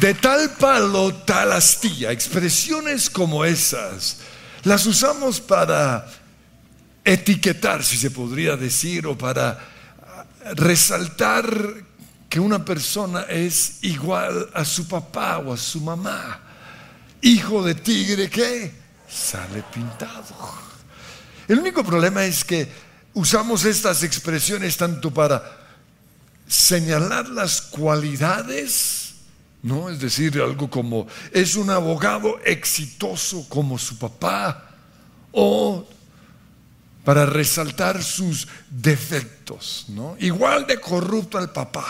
De tal palo, tal astilla. Expresiones como esas las usamos para etiquetar, si se podría decir, o para resaltar que una persona es igual a su papá o a su mamá. Hijo de tigre que sale pintado. El único problema es que usamos estas expresiones tanto para señalar las cualidades, ¿no? Es decir, algo como es un abogado exitoso como su papá, o para resaltar sus defectos, ¿no? Igual de corrupto al papá.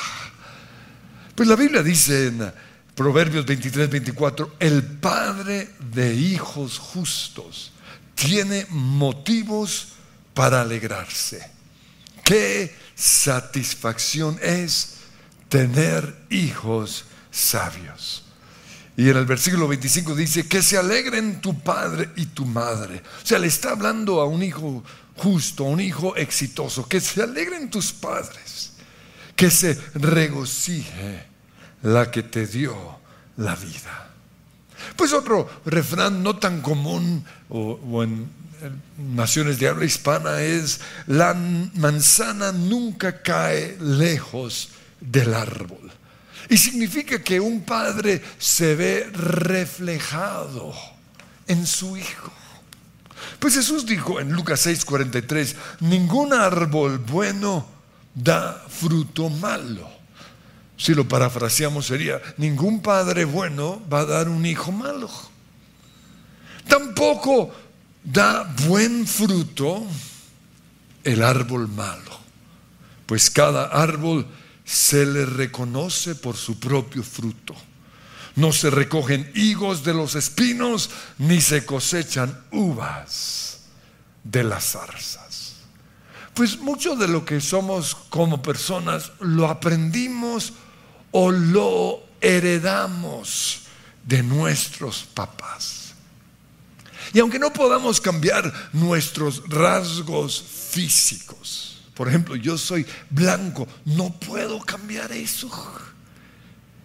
Pues la Biblia dice en Proverbios 23, 24, el padre de hijos justos tiene motivos para alegrarse. Qué satisfacción es tener hijos sabios. Y en el versículo 25 dice, que se alegren tu padre y tu madre. O sea, le está hablando a un hijo justo, a un hijo exitoso, que se alegren tus padres, que se regocije la que te dio la vida. Pues otro refrán no tan común o, en, naciones de habla hispana es, la manzana nunca cae lejos del árbol. Y significa que un padre se ve reflejado en su hijo. Pues Jesús dijo en Lucas 6:43, ningún árbol bueno da fruto malo. Si lo parafraseamos sería, ningún padre bueno va a dar un hijo malo. Tampoco da buen fruto el árbol malo, pues cada árbol se le reconoce por su propio fruto. No se recogen higos de los espinos, ni se cosechan uvas de las zarzas. Pues mucho de lo que somos como personas lo aprendimos o lo heredamos de nuestros papás. Y aunque no podamos cambiar nuestros rasgos físicos, por ejemplo, yo soy blanco, no puedo cambiar eso.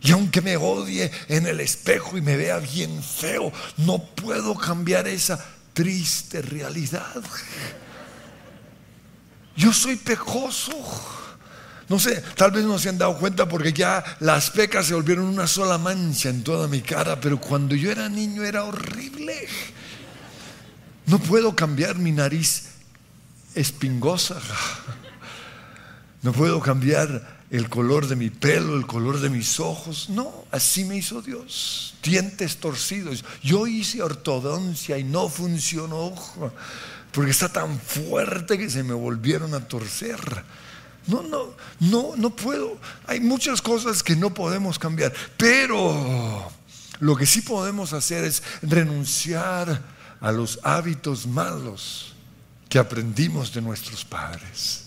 Y aunque me odie en el espejo y me vea bien feo, no puedo cambiar esa triste realidad. Yo soy pecoso. No sé, tal vez no se han dado cuenta porque ya las pecas se volvieron una sola mancha en toda mi cara, pero cuando yo era niño era horrible. No puedo cambiar mi nariz espingosa. No puedo cambiar el color de mi pelo, el color de mis ojos. No, así me hizo Dios. Dientes torcidos. Yo hice ortodoncia y no funcionó porque está tan fuerte que se me volvieron a torcer. No, no, no, no puedo. Hay muchas cosas que no podemos cambiar, pero lo que sí podemos hacer es renunciar a los hábitos malos que aprendimos de nuestros padres.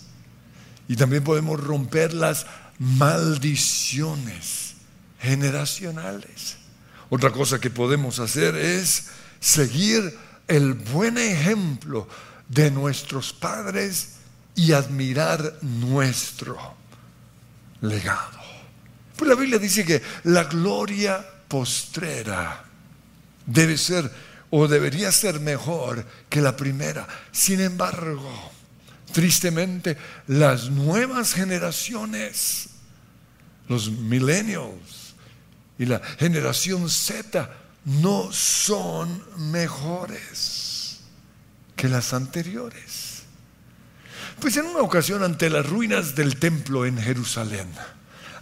Y también podemos romper las maldiciones generacionales. Otra cosa que podemos hacer es seguir el buen ejemplo de nuestros padres y admirar nuestro legado. Pues la Biblia dice que la gloria postrera debe ser o debería ser mejor que la primera. Sin embargo, tristemente, las nuevas generaciones, los millennials y la generación Z, no son mejores que las anteriores. Pues en una ocasión ante las ruinas del templo en Jerusalén,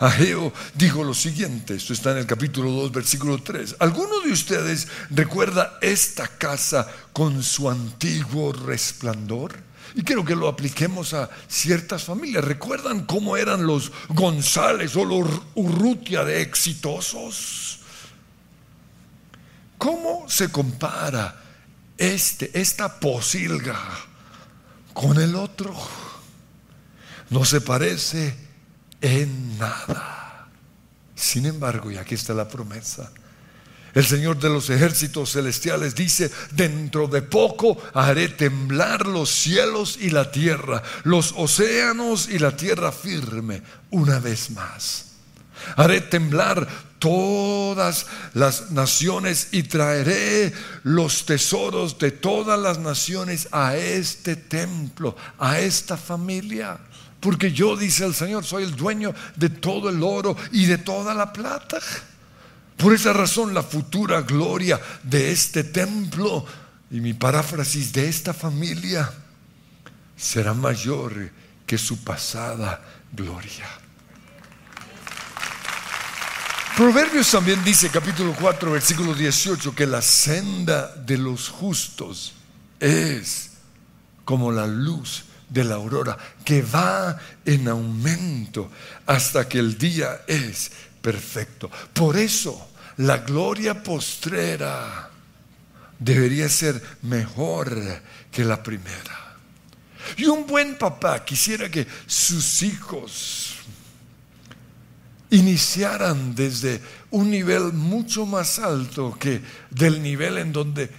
Ageo dijo lo siguiente, esto está en el capítulo 2, versículo 3. ¿Alguno de ustedes recuerda esta casa con su antiguo resplandor? Y quiero que lo apliquemos a ciertas familias. ¿Recuerdan cómo eran los González o los Urrutia de exitosos? ¿Cómo se compara este, esta posilga con el otro. No se parece en nada. Sin embargo, y aquí está la promesa, el Señor de los ejércitos celestiales dice, dentro de poco haré temblar los cielos y la tierra, los océanos y la tierra firme, una vez más. Haré temblar todas las naciones y traeré los tesoros de todas las naciones a este templo, a esta familia. Porque yo, dice el Señor, soy el dueño de todo el oro y de toda la plata. Por esa razón la futura gloria de este templo y mi paráfrasis de esta familia será mayor que su pasada gloria. Proverbios también dice, capítulo 4, versículo 18, que la senda de los justos es como la luz de la aurora, que va en aumento hasta que el día es perfecto. Por eso la gloria postrera debería ser mejor que la primera. Y un buen papá quisiera que sus hijos iniciaran desde un nivel mucho más alto que del nivel en donde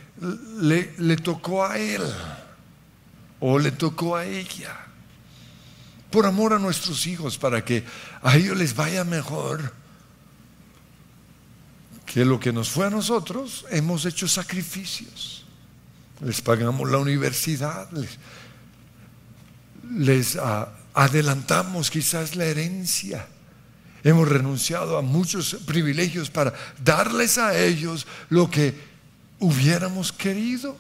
le, tocó a él o le tocó a ella. Por amor a nuestros hijos, para que a ellos les vaya mejor que lo que nos fue a nosotros, hemos hecho sacrificios. Les pagamos la universidad, les, ah, adelantamos quizás la herencia. Hemos renunciado a muchos privilegios para darles a ellos lo que hubiéramos querido.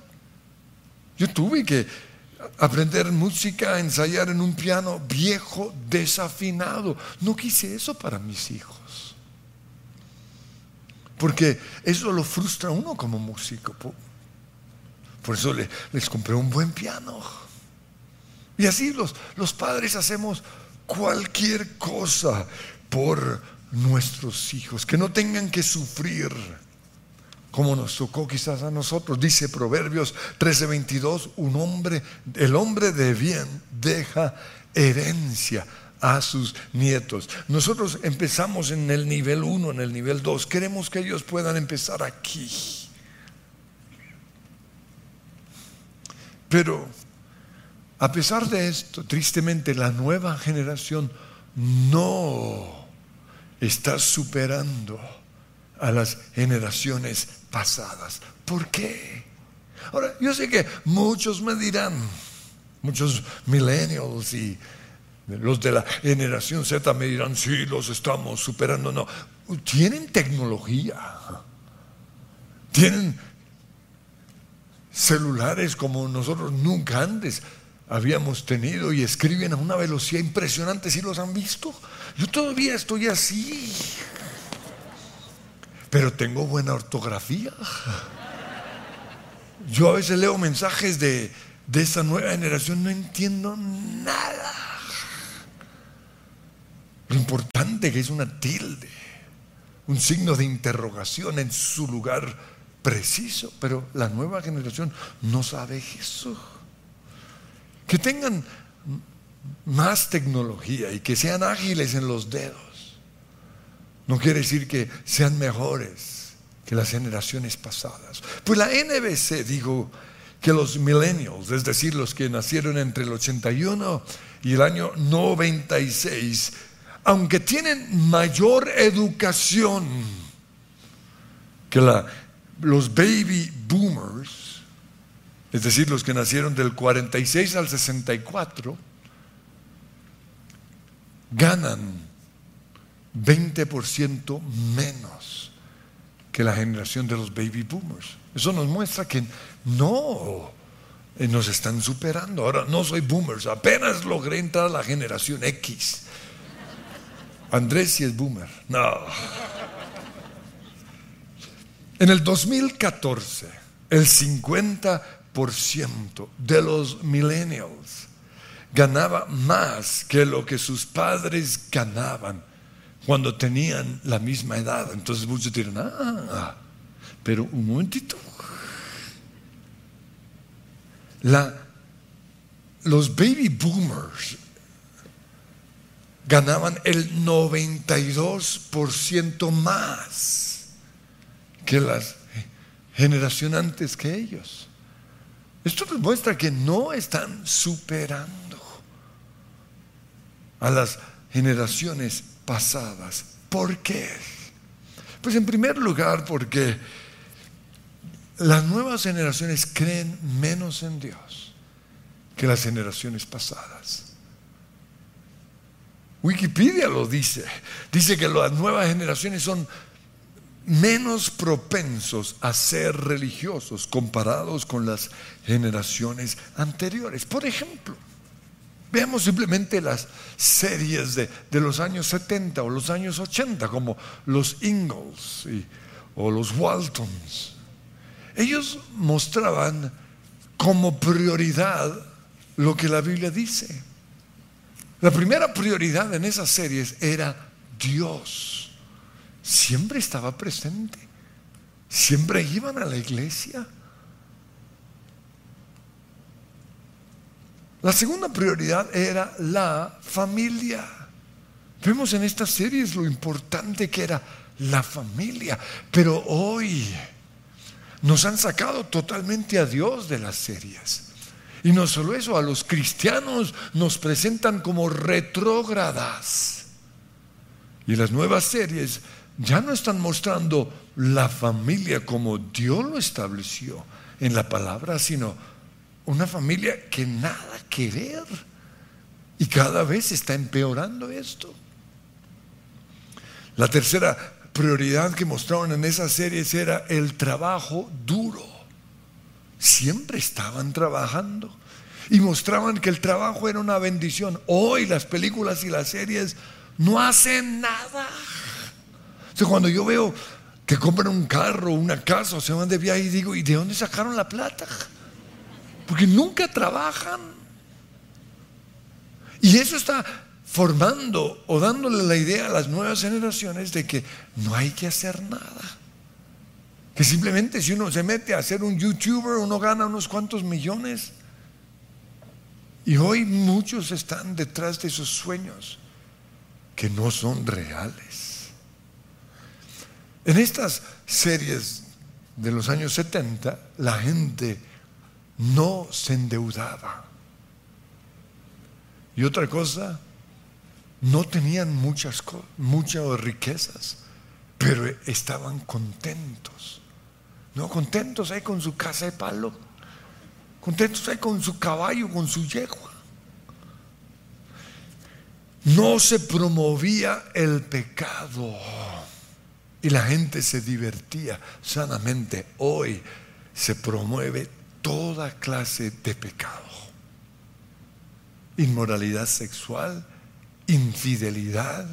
Yo tuve que aprender música, ensayar en un piano viejo, desafinado. No quise eso para mis hijos. Porque eso lo frustra a uno como músico. Por eso les compré un buen piano. Y así los, los padres hacemos cualquier cosa por nuestros hijos, que no tengan que sufrir como nos tocó quizás a nosotros. Dice Proverbios 13:22, un hombre, el hombre de bien deja herencia a sus nietos. Nosotros empezamos en el nivel 1, en el nivel 2. Queremos que ellos puedan empezar aquí. Pero a pesar de esto, tristemente la nueva generación no está superando a las generaciones pasadas. ¿Por qué? Ahora, yo sé que muchos me dirán, muchos millennials y los de la generación Z me dirán, sí, los estamos superando. No, tienen tecnología. Tienen celulares como nosotros nunca antes habíamos tenido y escriben a una velocidad impresionante. ¿Sí los han visto? Yo todavía estoy así. Pero tengo buena ortografía. Yo a veces leo mensajes de, de esta nueva generación, no entiendo nada. Lo importante que es una tilde, un signo de interrogación en su lugar preciso, pero la nueva generación no sabe eso. Que tengan más tecnología y que sean ágiles en los dedos. No quiere decir que sean mejores que las generaciones pasadas. Pues la NBC dijo que los millennials, es decir, los que nacieron entre el 81 y el año 96, aunque tienen mayor educación que los baby boomers, es decir, los que nacieron del 46 al 64, ganan 20% menos que la generación de los baby boomers. Eso nos muestra que no eh, nos están superando. Ahora no soy boomers, apenas logré entrar a la generación X. Andrés sí es boomer. No. En el 2014, el 50% de los millennials ganaba más que lo que sus padres ganaban cuando tenían la misma edad. Entonces muchos dirán, ah, pero un momentito. La, los baby boomers ganaban el 92% más que las generaciones antes que ellos. Esto demuestra que no están superando a las generaciones pasadas ¿Por qué? Pues en primer lugar porque las nuevas generaciones creen menos en Dios que las generaciones pasadas. Wikipedia lo dice. Dice que las nuevas generaciones son menos propensos a ser religiosos comparados con las generaciones anteriores. Por ejemplo, veamos simplemente las series de, los años 70 o los años 80, como los Ingalls o los Waltons. Ellos mostraban como prioridad lo que la Biblia dice. La primera prioridad en esas series era Dios siempre estaba presente. Siempre iban a la iglesia. La segunda prioridad era la familia. Vemos en estas series lo importante que era la familia. Pero hoy nos han sacado totalmente a Dios de las series. Y no solo eso, a los cristianos nos presentan como retrógradas. Y las nuevas series ya no están mostrando la familia como Dios lo estableció en la palabra, sino una familia que nada que ver. Y cada vez está empeorando esto. La tercera prioridad que mostraron en esas series era el trabajo duro. Siempre estaban trabajando y mostraban que el trabajo era una bendición. Hoy las películas y las series no hacen nada cuando yo veo que compran un carro, una casa o se van de viaje y digo, ¿y de dónde sacaron la plata? Porque nunca trabajan. Y eso está formando o dándole la idea a las nuevas generaciones de que no hay que hacer nada. Que simplemente si uno se mete a ser un youtuber, uno gana unos cuantos millones. Y hoy muchos están detrás de esos sueños que no son reales. En estas series de los años 70, la gente no se endeudaba. Y otra cosa, no tenían muchas, muchas riquezas, pero estaban contentos. No, contentos ahí con su casa de palo, contentos ahí con su caballo, con su yegua. No se promovía el pecado y la gente se divertía sanamente. Hoy se promueve toda clase de pecado. Inmoralidad sexual, infidelidad,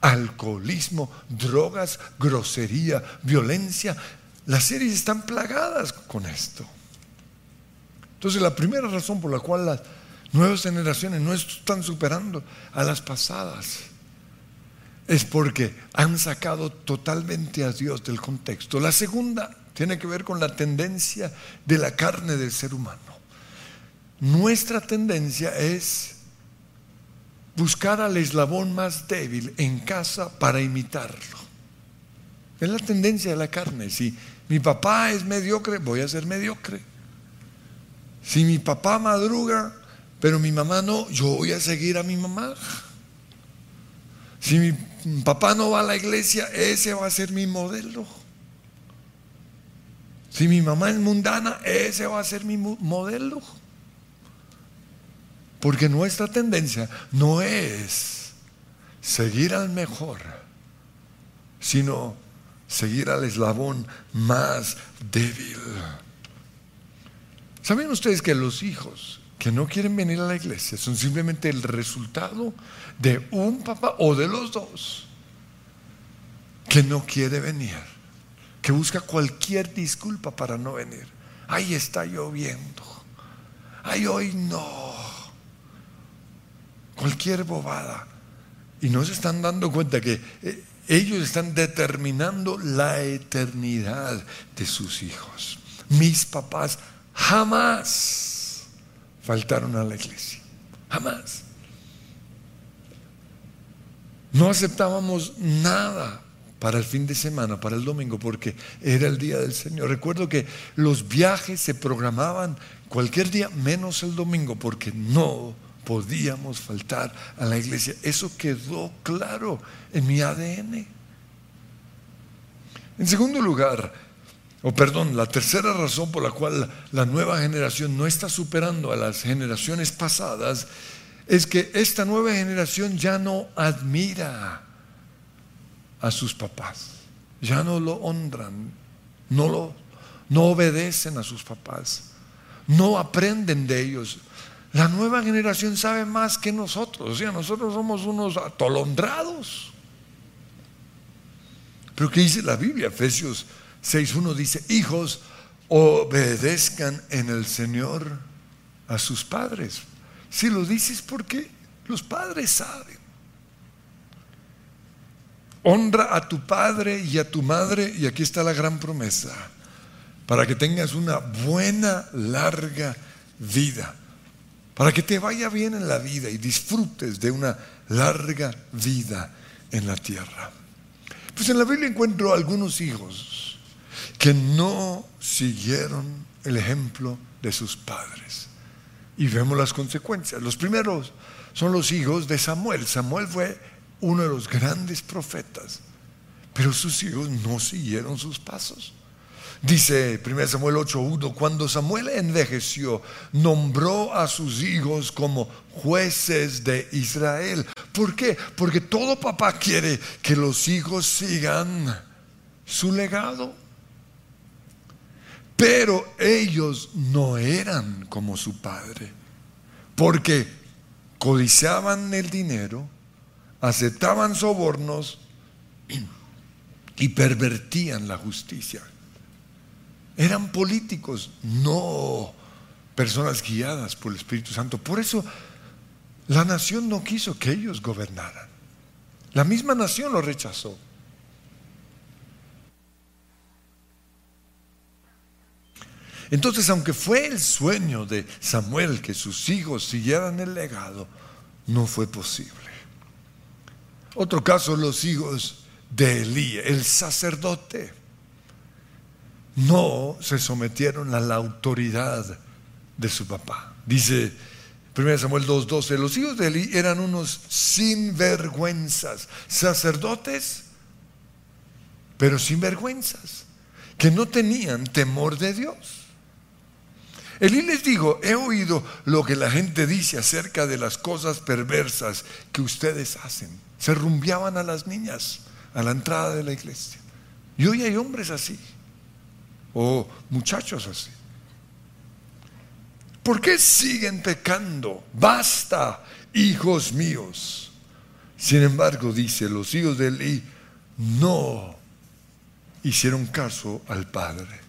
alcoholismo, drogas, grosería, violencia. Las series están plagadas con esto. Entonces la primera razón por la cual las nuevas generaciones no están superando a las pasadas es porque han sacado totalmente a Dios del contexto. La segunda tiene que ver con la tendencia de la carne del ser humano. Nuestra tendencia es buscar al eslabón más débil en casa para imitarlo. Es la tendencia de la carne. Si mi papá es mediocre, voy a ser mediocre. Si mi papá madruga, pero mi mamá no, yo voy a seguir a mi mamá. Si mi papá no va a la iglesia, ese va a ser mi modelo. Si mi mamá es mundana, ese va a ser mi modelo. Porque nuestra tendencia no es seguir al mejor, sino seguir al eslabón más débil. ¿Saben ustedes que los hijos que no quieren venir a la iglesia son simplemente el resultado de un papá o de los dos que no quiere venir, que busca cualquier disculpa para no venir. Ahí está lloviendo. Ay, hoy no. Cualquier bobada. Y no se están dando cuenta que eh, ellos están determinando la eternidad de sus hijos. Mis papás jamás faltaron a la iglesia. Jamás. No aceptábamos nada para el fin de semana, para el domingo, porque era el día del Señor. Recuerdo que los viajes se programaban cualquier día menos el domingo, porque no podíamos faltar a la iglesia. Eso quedó claro en mi ADN. En segundo lugar, o perdón, la tercera razón por la cual la nueva generación no está superando a las generaciones pasadas es que esta nueva generación ya no admira a sus papás, ya no lo honran, no lo no obedecen a sus papás, no aprenden de ellos. La nueva generación sabe más que nosotros, o sea, nosotros somos unos atolondrados. Pero ¿qué dice la Biblia? Efesios 6.1 dice, hijos, obedezcan en el Señor a sus padres. Si lo dices porque los padres saben. Honra a tu padre y a tu madre, y aquí está la gran promesa, para que tengas una buena, larga vida, para que te vaya bien en la vida y disfrutes de una larga vida en la tierra. Pues en la Biblia encuentro algunos hijos que no siguieron el ejemplo de sus padres. Y vemos las consecuencias. Los primeros son los hijos de Samuel. Samuel fue uno de los grandes profetas, pero sus hijos no siguieron sus pasos. Dice 1 Samuel 8:1, cuando Samuel envejeció, nombró a sus hijos como jueces de Israel. ¿Por qué? Porque todo papá quiere que los hijos sigan su legado. Pero ellos no eran como su padre, porque codiciaban el dinero, aceptaban sobornos y pervertían la justicia. Eran políticos, no personas guiadas por el Espíritu Santo. Por eso la nación no quiso que ellos gobernaran. La misma nación lo rechazó. Entonces, aunque fue el sueño de Samuel que sus hijos siguieran el legado, no fue posible. Otro caso, los hijos de Elí, el sacerdote, no se sometieron a la autoridad de su papá. Dice 1 Samuel 2:12, los hijos de Elí eran unos sinvergüenzas, sacerdotes, pero sinvergüenzas, que no tenían temor de Dios. Elí les dijo, he oído lo que la gente dice acerca de las cosas perversas que ustedes hacen. Se rumbeaban a las niñas a la entrada de la iglesia. Y hoy hay hombres así, o muchachos así. ¿Por qué siguen pecando? Basta, hijos míos. Sin embargo, dice, los hijos de Elí no hicieron caso al Padre.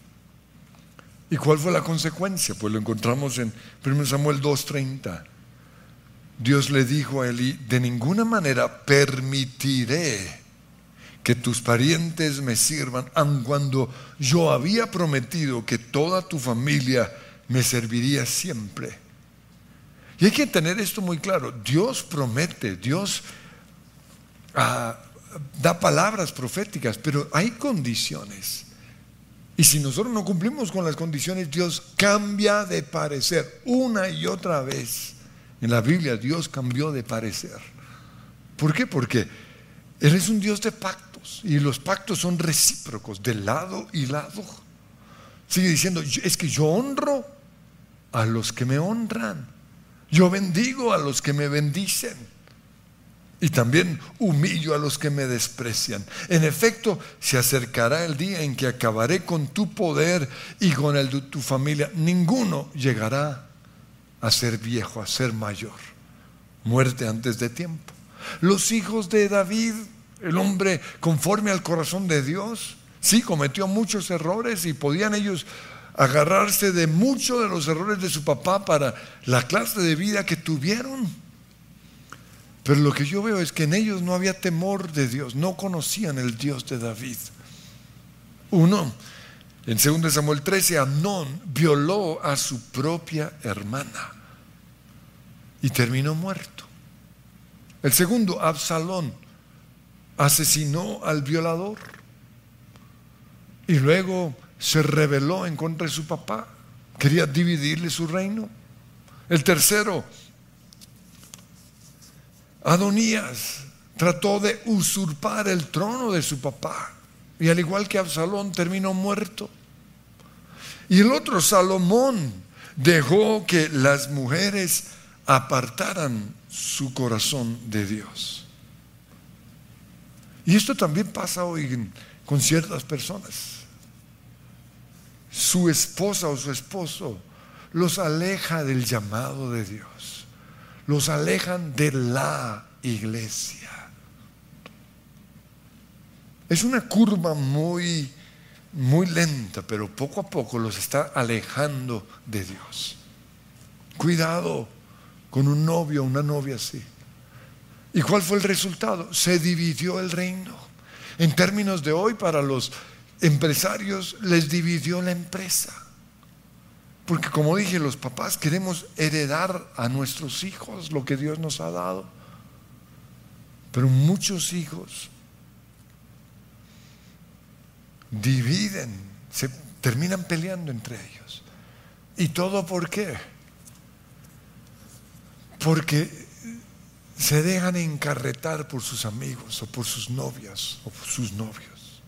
¿Y cuál fue la consecuencia? Pues lo encontramos en 1 Samuel 2.30. Dios le dijo a Elí, de ninguna manera permitiré que tus parientes me sirvan, aun cuando yo había prometido que toda tu familia me serviría siempre. Y hay que tener esto muy claro. Dios promete, Dios ah, da palabras proféticas, pero hay condiciones. Y si nosotros no cumplimos con las condiciones, Dios cambia de parecer una y otra vez. En la Biblia Dios cambió de parecer. ¿Por qué? Porque Él es un Dios de pactos y los pactos son recíprocos, de lado y lado. Sigue diciendo, es que yo honro a los que me honran. Yo bendigo a los que me bendicen. Y también humillo a los que me desprecian. En efecto, se acercará el día en que acabaré con tu poder y con el de tu familia. Ninguno llegará a ser viejo, a ser mayor. Muerte antes de tiempo. Los hijos de David, el hombre conforme al corazón de Dios, sí cometió muchos errores y podían ellos agarrarse de muchos de los errores de su papá para la clase de vida que tuvieron. Pero lo que yo veo es que en ellos no había temor de Dios, no conocían el Dios de David. Uno, en 2 Samuel 13, Amnón violó a su propia hermana y terminó muerto. El segundo, Absalón, asesinó al violador y luego se rebeló en contra de su papá, quería dividirle su reino. El tercero, Adonías trató de usurpar el trono de su papá y al igual que Absalón terminó muerto. Y el otro Salomón dejó que las mujeres apartaran su corazón de Dios. Y esto también pasa hoy con ciertas personas. Su esposa o su esposo los aleja del llamado de Dios. Los alejan de la iglesia. Es una curva muy muy lenta, pero poco a poco los está alejando de Dios. Cuidado con un novio una novia así. ¿Y cuál fue el resultado? Se dividió el reino. En términos de hoy, para los empresarios, les dividió la empresa. Porque como dije, los papás queremos heredar a nuestros hijos lo que Dios nos ha dado. Pero muchos hijos dividen, se terminan peleando entre ellos. ¿Y todo por qué? Porque se dejan encarretar por sus amigos o por sus novias o por sus novios.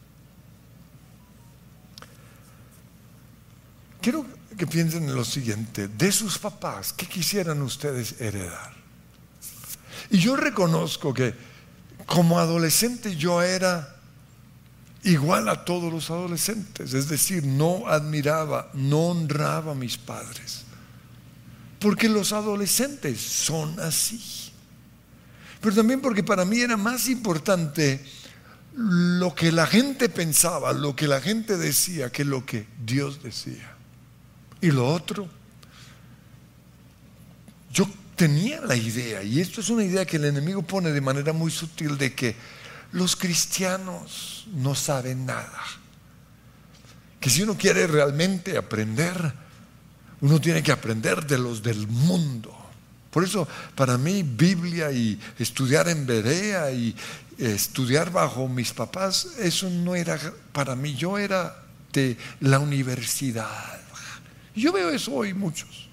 Quiero que piensen en lo siguiente, de sus papás, ¿qué quisieran ustedes heredar? Y yo reconozco que como adolescente yo era igual a todos los adolescentes, es decir, no admiraba, no honraba a mis padres, porque los adolescentes son así. Pero también porque para mí era más importante lo que la gente pensaba, lo que la gente decía, que lo que Dios decía. Y lo otro, yo tenía la idea, y esto es una idea que el enemigo pone de manera muy sutil, de que los cristianos no saben nada. Que si uno quiere realmente aprender, uno tiene que aprender de los del mundo. Por eso, para mí, Biblia y estudiar en Berea y estudiar bajo mis papás, eso no era para mí. Yo era de la universidad. Yo veo eso hoy muchos.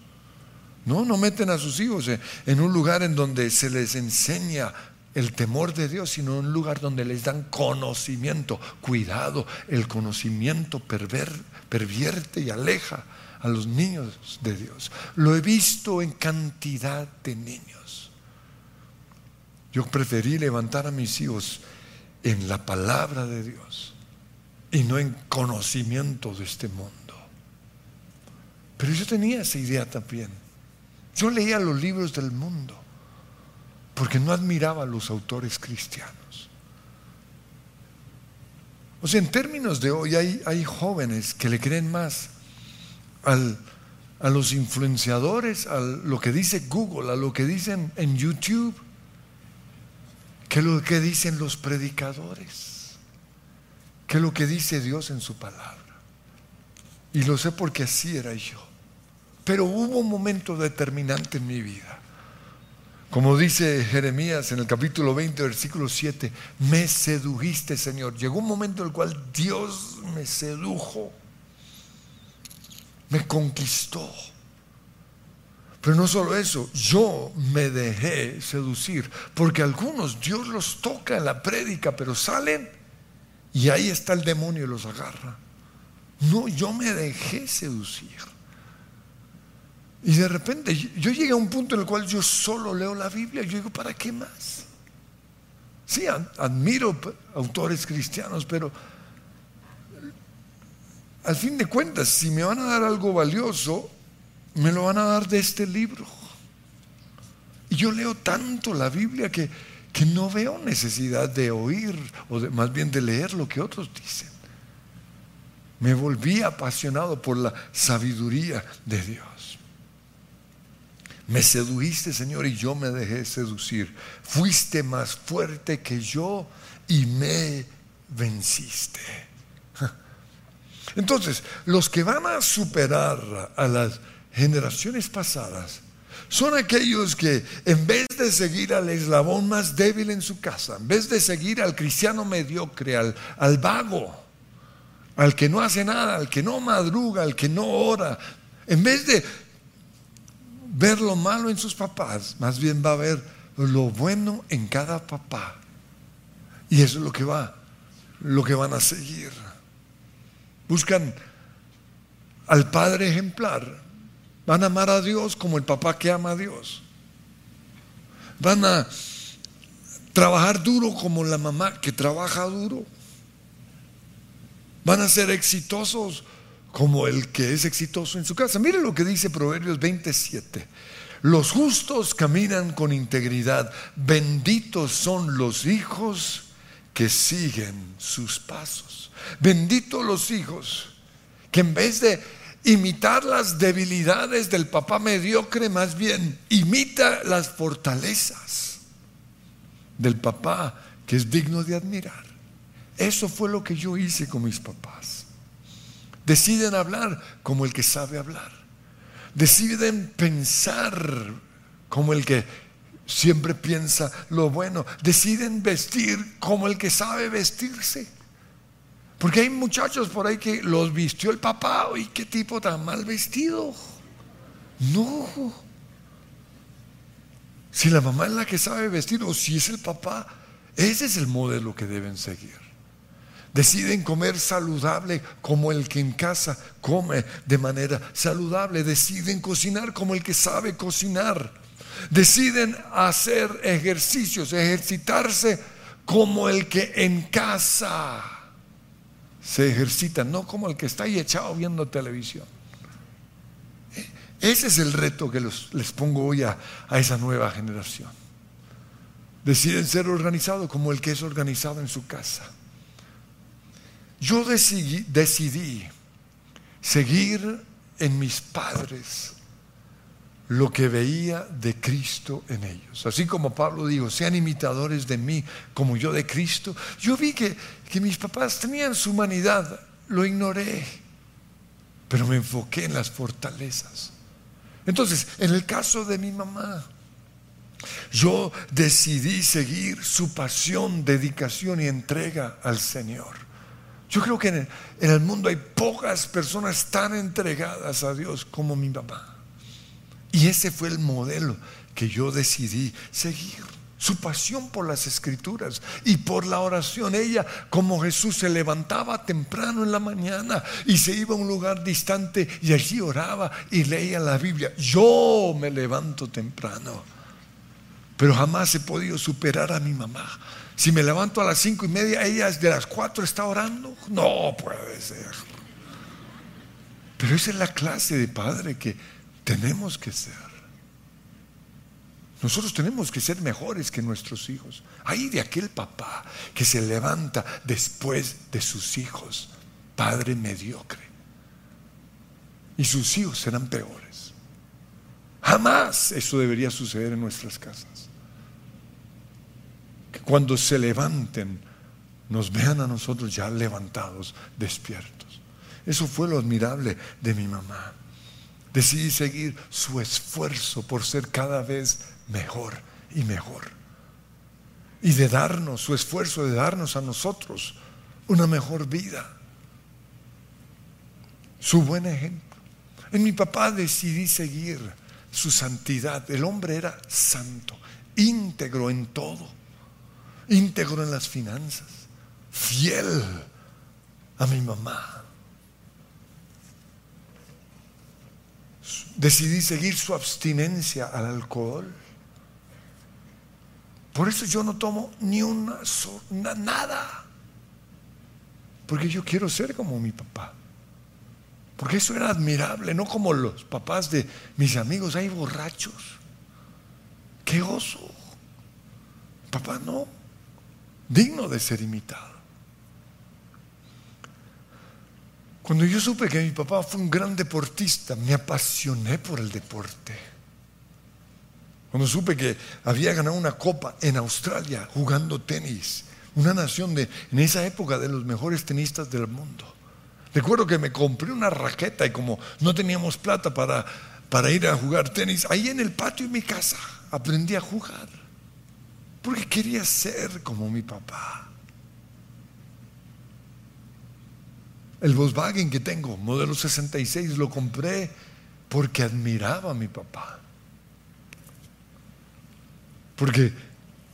No, no meten a sus hijos en un lugar en donde se les enseña el temor de Dios, sino un lugar donde les dan conocimiento. Cuidado, el conocimiento pervierte y aleja a los niños de Dios. Lo he visto en cantidad de niños. Yo preferí levantar a mis hijos en la palabra de Dios y no en conocimiento de este mundo. Pero yo tenía esa idea también. Yo leía los libros del mundo porque no admiraba a los autores cristianos. O sea, en términos de hoy hay, hay jóvenes que le creen más a los influenciadores, a lo que dice Google, a lo que dicen en YouTube, que lo que dicen los predicadores, que lo que dice Dios en su palabra. Y lo sé porque así era yo. Pero hubo un momento determinante en mi vida como dice Jeremías en el capítulo 20, versículo 7, me sedujiste, Señor. Llegó un momento en el cual Dios me sedujo, me conquistó. Pero no solo eso, yo me dejé seducir, porque algunos Dios los toca en la prédica, pero salen y ahí está el demonio y los agarra. No, yo me dejé seducir. Y de repente yo llegué a un punto en el cual yo solo leo la Biblia. Yo digo, ¿para qué más? Sí, admiro autores cristianos, pero al fin de cuentas, si me van a dar algo valioso, me lo van a dar de este libro. Y yo leo tanto la Biblia que, que no veo necesidad de oír, o más bien de leer lo que otros dicen. Me volví apasionado por la sabiduría de Dios. Me sedujiste, Señor, y yo me dejé seducir. Fuiste más fuerte que yo y me venciste. Entonces, los que van a superar a las generaciones pasadas son aquellos que en vez de seguir al eslabón más débil en su casa, en vez de seguir al cristiano mediocre, al, al vago, al que no hace nada, al que no madruga, al que no ora, en vez de ver lo malo en sus papás, más bien va a ver lo bueno en cada papá. Y eso es lo que va, lo que van a seguir. Buscan al padre ejemplar. Van a amar a Dios como el papá que ama a Dios. Van a trabajar duro como la mamá que trabaja duro. Van a ser exitosos como el que es exitoso en su casa. Mire lo que dice Proverbios 27. Los justos caminan con integridad. Benditos son los hijos que siguen sus pasos. Benditos los hijos que en vez de imitar las debilidades del papá mediocre, más bien imita las fortalezas del papá que es digno de admirar. Eso fue lo que yo hice con mis papás. Deciden hablar como el que sabe hablar. Deciden pensar como el que siempre piensa lo bueno. Deciden vestir como el que sabe vestirse. Porque hay muchachos por ahí que los vistió el papá. y qué tipo tan mal vestido! No. Si la mamá es la que sabe vestir o si es el papá, ese es el modelo que deben seguir. Deciden comer saludable como el que en casa come de manera saludable. Deciden cocinar como el que sabe cocinar. Deciden hacer ejercicios, ejercitarse como el que en casa se ejercita, no como el que está ahí echado viendo televisión. Ese es el reto que les pongo hoy a, esa nueva generación. Deciden ser organizados como el que es organizado en su casa yo decidí, seguir en mis padres lo que veía de Cristo en ellos. Así como Pablo dijo, sean imitadores de mí como yo de Cristo. Yo vi que, que mis papás tenían su humanidad, lo ignoré, pero me enfoqué en las fortalezas. Entonces, en el caso de mi mamá, yo decidí seguir su pasión, dedicación y entrega al Señor. Yo creo que en el, mundo hay pocas personas tan entregadas a Dios como mi papá. Y ese fue el modelo que yo decidí seguir. Su pasión por las escrituras y por la oración. Ella, como Jesús, se levantaba temprano en la mañana y se iba a un lugar distante y allí oraba y leía la Biblia. Yo me levanto temprano, pero jamás he podido superar a mi mamá si me levanto a las cinco y media, ella de las cuatro está orando. No puede ser. Pero esa es la clase de padre que tenemos que ser. Nosotros tenemos que ser mejores que nuestros hijos. Hay de aquel papá que se levanta después de sus hijos, padre mediocre. Y sus hijos serán peores. Jamás eso debería suceder en nuestras casas cuando se levanten nos vean a nosotros ya levantados, despiertos. Eso fue lo admirable de mi mamá. Decidí seguir su esfuerzo por ser cada vez mejor y mejor. Y de darnos, su esfuerzo de darnos a nosotros una mejor vida. Su buen ejemplo. En mi papá decidí seguir su santidad. El hombre era santo, íntegro en todo íntegro en las finanzas, fiel a mi mamá. Decidí seguir su abstinencia al alcohol. Por eso yo no tomo ni una, nada. Porque yo quiero ser como mi papá. Porque eso era admirable, no como los papás de mis amigos, hay borrachos. Qué oso. Papá no digno de ser imitado. Cuando yo supe que mi papá fue un gran deportista, me apasioné por el deporte. Cuando supe que había ganado una copa en Australia jugando tenis, una nación de, en esa época de los mejores tenistas del mundo. Recuerdo que me compré una raqueta y como no teníamos plata para, para ir a jugar tenis, ahí en el patio de mi casa aprendí a jugar. Porque quería ser como mi papá. El Volkswagen que tengo, modelo 66, lo compré porque admiraba a mi papá. Porque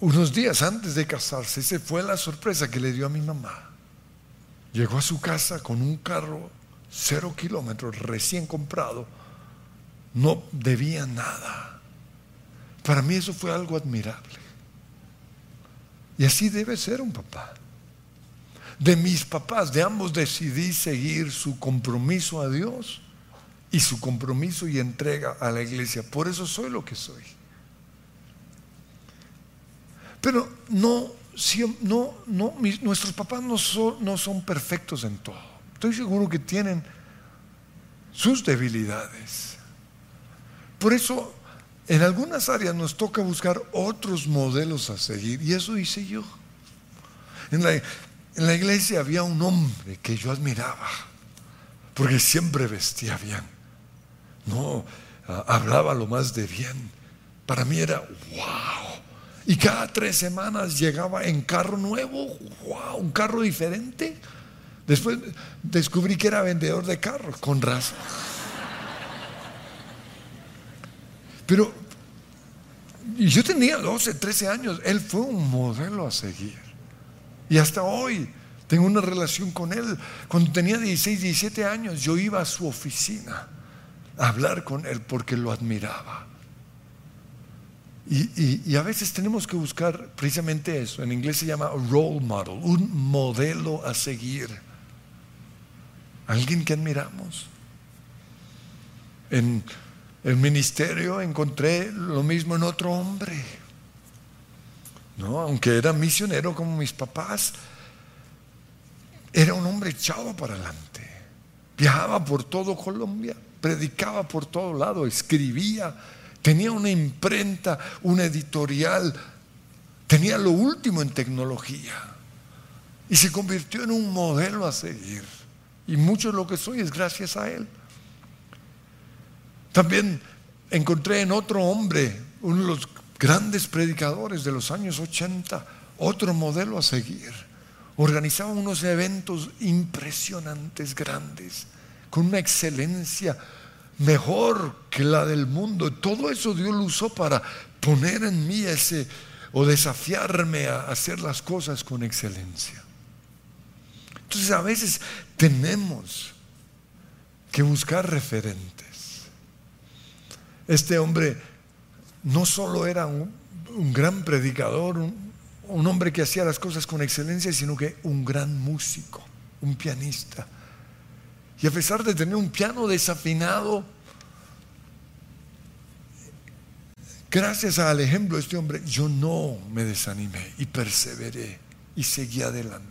unos días antes de casarse, esa fue la sorpresa que le dio a mi mamá. Llegó a su casa con un carro cero kilómetros recién comprado, no debía nada. Para mí eso fue algo admirable. Y así debe ser un papá. De mis papás, de ambos decidí seguir su compromiso a Dios y su compromiso y entrega a la iglesia. Por eso soy lo que soy. Pero no, no, nuestros papás no son, no son perfectos en todo. Estoy seguro que tienen sus debilidades. Por eso, en algunas áreas nos toca buscar otros modelos a seguir. Y eso hice yo. En la, iglesia había un hombre que yo admiraba, porque siempre vestía bien. No, hablaba lo más de bien. Para mí era wow. Y cada tres semanas llegaba en carro nuevo, wow, un carro diferente. Después descubrí que era vendedor de carros, con razón. Pero yo tenía 12, 13 años, él fue un modelo a seguir. Y hasta hoy tengo una relación con él. Cuando tenía 16, 17 años, yo iba a su oficina a hablar con él porque lo admiraba. Y, a veces tenemos que buscar precisamente eso. En inglés se llama role model, un modelo a seguir. Alguien que admiramos. En el ministerio encontré lo mismo en otro hombre. ¿No? Aunque era misionero como mis papás, era un hombre echado para adelante. Viajaba por todo Colombia, predicaba por todo lado, escribía Tenía una imprenta, una editorial, tenía lo último en tecnología y se convirtió en un modelo a seguir. Y mucho de lo que soy es gracias a él. También encontré en otro hombre, uno de los grandes predicadores de los años 80, otro modelo a seguir. Organizaba unos eventos impresionantes, grandes, con una excelencia mejor que la del mundo. Todo eso Dios lo usó para poner en mí ese o desafiarme a hacer las cosas con excelencia. Entonces a veces tenemos que buscar referentes. Este hombre no solo era un, gran predicador, un hombre que hacía las cosas con excelencia, sino que un gran músico, un pianista y a pesar de tener un piano desafinado, gracias al ejemplo de este hombre, yo no me desanimé y perseveré y seguí adelante.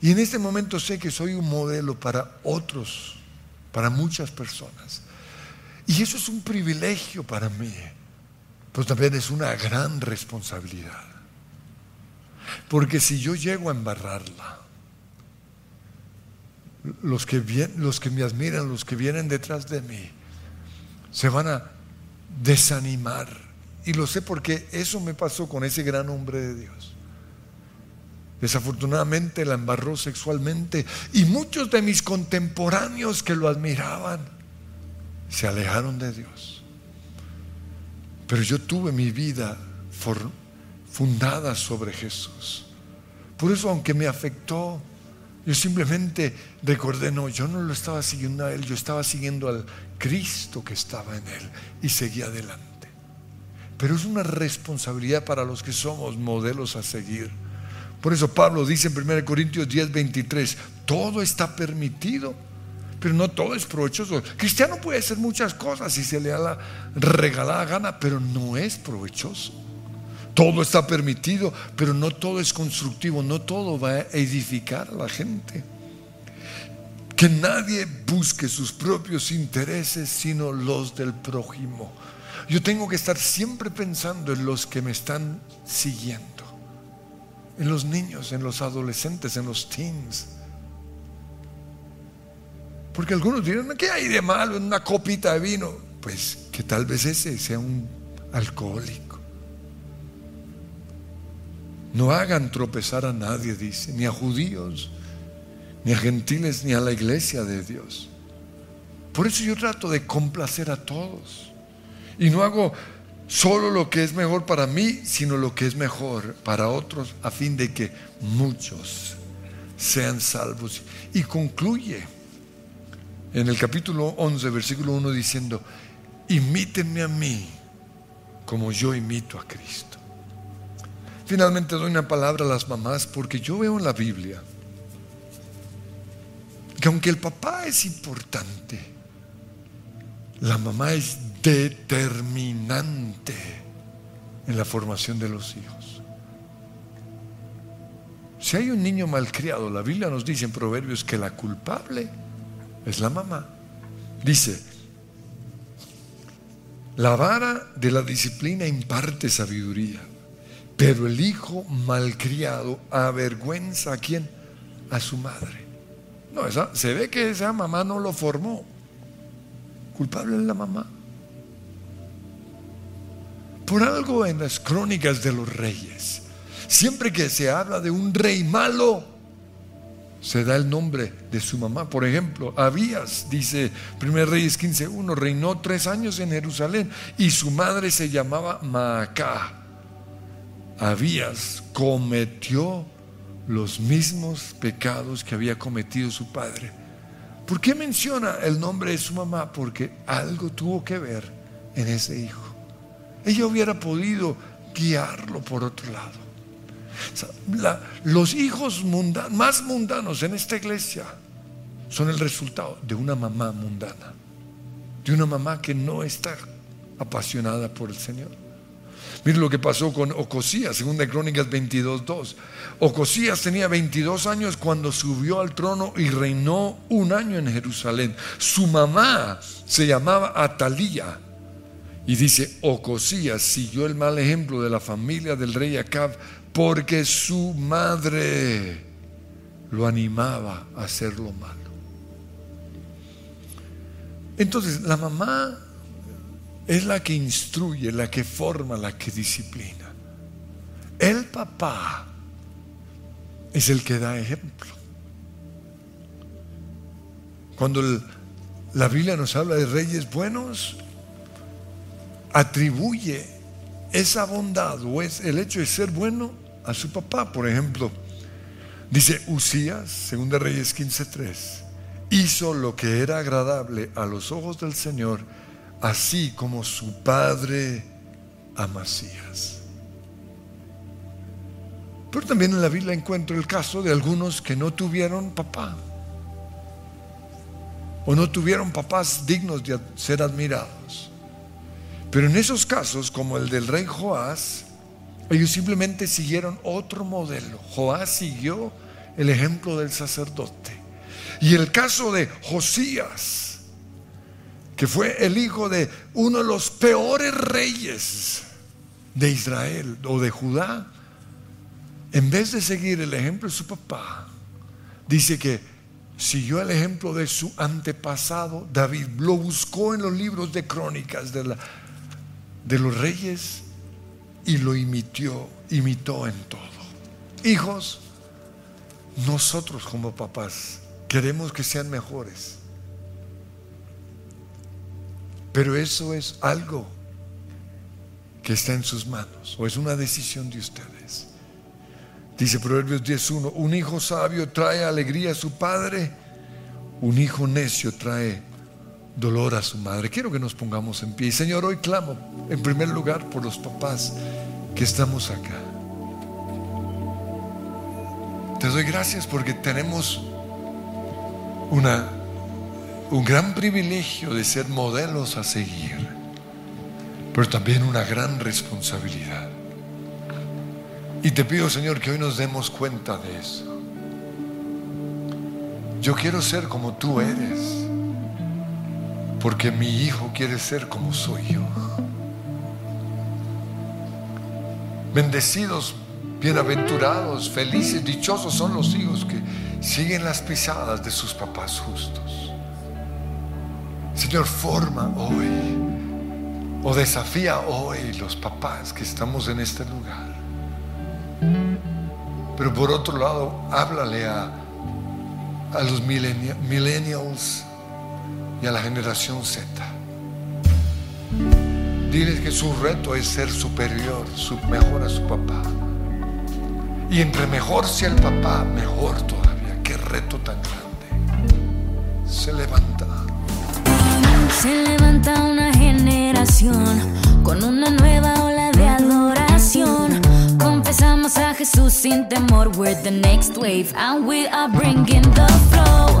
Y en este momento sé que soy un modelo para otros, para muchas personas. Y eso es un privilegio para mí, pero también es una gran responsabilidad. Porque si yo llego a embarrarla, los que, los que me admiran, los que vienen detrás de mí, se van a desanimar. Y lo sé porque eso me pasó con ese gran hombre de Dios. Desafortunadamente la embarró sexualmente y muchos de mis contemporáneos que lo admiraban se alejaron de Dios. Pero yo tuve mi vida fundada sobre Jesús. Por eso aunque me afectó, yo simplemente recordé, no, yo no lo estaba siguiendo a Él, yo estaba siguiendo al Cristo que estaba en Él y seguí adelante. Pero es una responsabilidad para los que somos modelos a seguir. Por eso Pablo dice en 1 Corintios 10, 23, todo está permitido, pero no todo es provechoso. Cristiano puede hacer muchas cosas si se le da la regalada gana, pero no es provechoso. Todo está permitido, pero no todo es constructivo, no todo va a edificar a la gente. Que nadie busque sus propios intereses, sino los del prójimo. Yo tengo que estar siempre pensando en los que me están siguiendo, en los niños, en los adolescentes, en los teens. Porque algunos dirán, ¿qué hay de malo en una copita de vino? Pues que tal vez ese sea un alcohólico. No hagan tropezar a nadie, dice, ni a judíos, ni a gentiles, ni a la iglesia de Dios. Por eso yo trato de complacer a todos. Y no hago solo lo que es mejor para mí, sino lo que es mejor para otros, a fin de que muchos sean salvos. Y concluye en el capítulo 11, versículo 1, diciendo, imítenme a mí como yo imito a Cristo. Finalmente doy una palabra a las mamás porque yo veo en la Biblia que aunque el papá es importante, la mamá es determinante en la formación de los hijos. Si hay un niño malcriado, la Biblia nos dice en Proverbios que la culpable es la mamá. Dice, la vara de la disciplina imparte sabiduría, pero el hijo malcriado avergüenza a quién? A su madre. No, se ve que esa mamá no lo formó. Culpable es la mamá. Por algo en las crónicas de los reyes, siempre que se habla de un rey malo, se da el nombre de su mamá. Por ejemplo, Abías, dice 1 Reyes 15.1, reinó tres años en Jerusalén y su madre se llamaba Maacá. Abías cometió los mismos pecados que había cometido su padre. ¿Por qué menciona el nombre de su mamá? Porque algo tuvo que ver en ese hijo. Ella hubiera podido guiarlo por otro lado. Los hijos más mundanos en esta iglesia son el resultado de una mamá mundana, de una mamá que no está apasionada por el Señor. Mire lo que pasó con Ocosías, segunda Crónicas 22.2. Ocosías tenía 22 años cuando subió al trono y reinó un año en Jerusalén. Su mamá se llamaba Atalía. Y dice, Ocosías siguió el mal ejemplo de la familia del rey Acab porque su madre lo animaba a hacer lo malo. Entonces, la mamá es la que instruye, la que forma, la que disciplina. El papá es el que da ejemplo. Cuando la Biblia nos habla de reyes buenos, atribuye esa bondad o es el hecho de ser bueno a su papá. Por ejemplo, dice Usías, 2 Reyes 15:3, hizo lo que era agradable a los ojos del Señor así como su padre Amasías. Pero también en la Biblia encuentro el caso de algunos que no tuvieron papá o no tuvieron papás dignos de ser admirados. Pero en esos casos, como el del rey Joás, ellos simplemente siguieron otro modelo. Joás siguió el ejemplo del sacerdote. Y el caso de Josías, que fue el hijo de uno de los peores reyes de Israel o de Judá, en vez de seguir el ejemplo de su papá, dice que siguió el ejemplo de su antepasado David, lo buscó en los libros de crónicas de, la, de los reyes y lo imitó, imitó en todo. Hijos, nosotros como papás queremos que sean mejores. Pero eso es algo que está en sus manos o es una decisión de ustedes. Dice Proverbios 10.1, un hijo sabio trae alegría a su padre, un hijo necio trae dolor a su madre. Quiero que nos pongamos en pie. Y Señor, hoy clamo en primer lugar por los papás que estamos acá. Te doy gracias porque tenemos una un gran privilegio de ser modelos a seguir, pero también una gran responsabilidad. Y te pido, Señor, que hoy nos demos cuenta de eso. Yo quiero ser como tú eres, porque mi hijo quiere ser como soy yo. Bendecidos, bienaventurados, felices, dichosos son los hijos que siguen las pisadas de sus papás justos. Señor, forma hoy o desafía hoy los papás que estamos en este lugar. Pero por otro lado, háblale a, a los millennials y a la generación Z. Dile que su reto es ser superior, su, mejor a su papá. Y entre mejor sea el papá, mejor todavía. Qué reto tan grande. Se levanta. Se levanta una generación con una nueva ola de adoración. Confesamos a Jesús sin temor. We're the next wave and we are bringing the flow.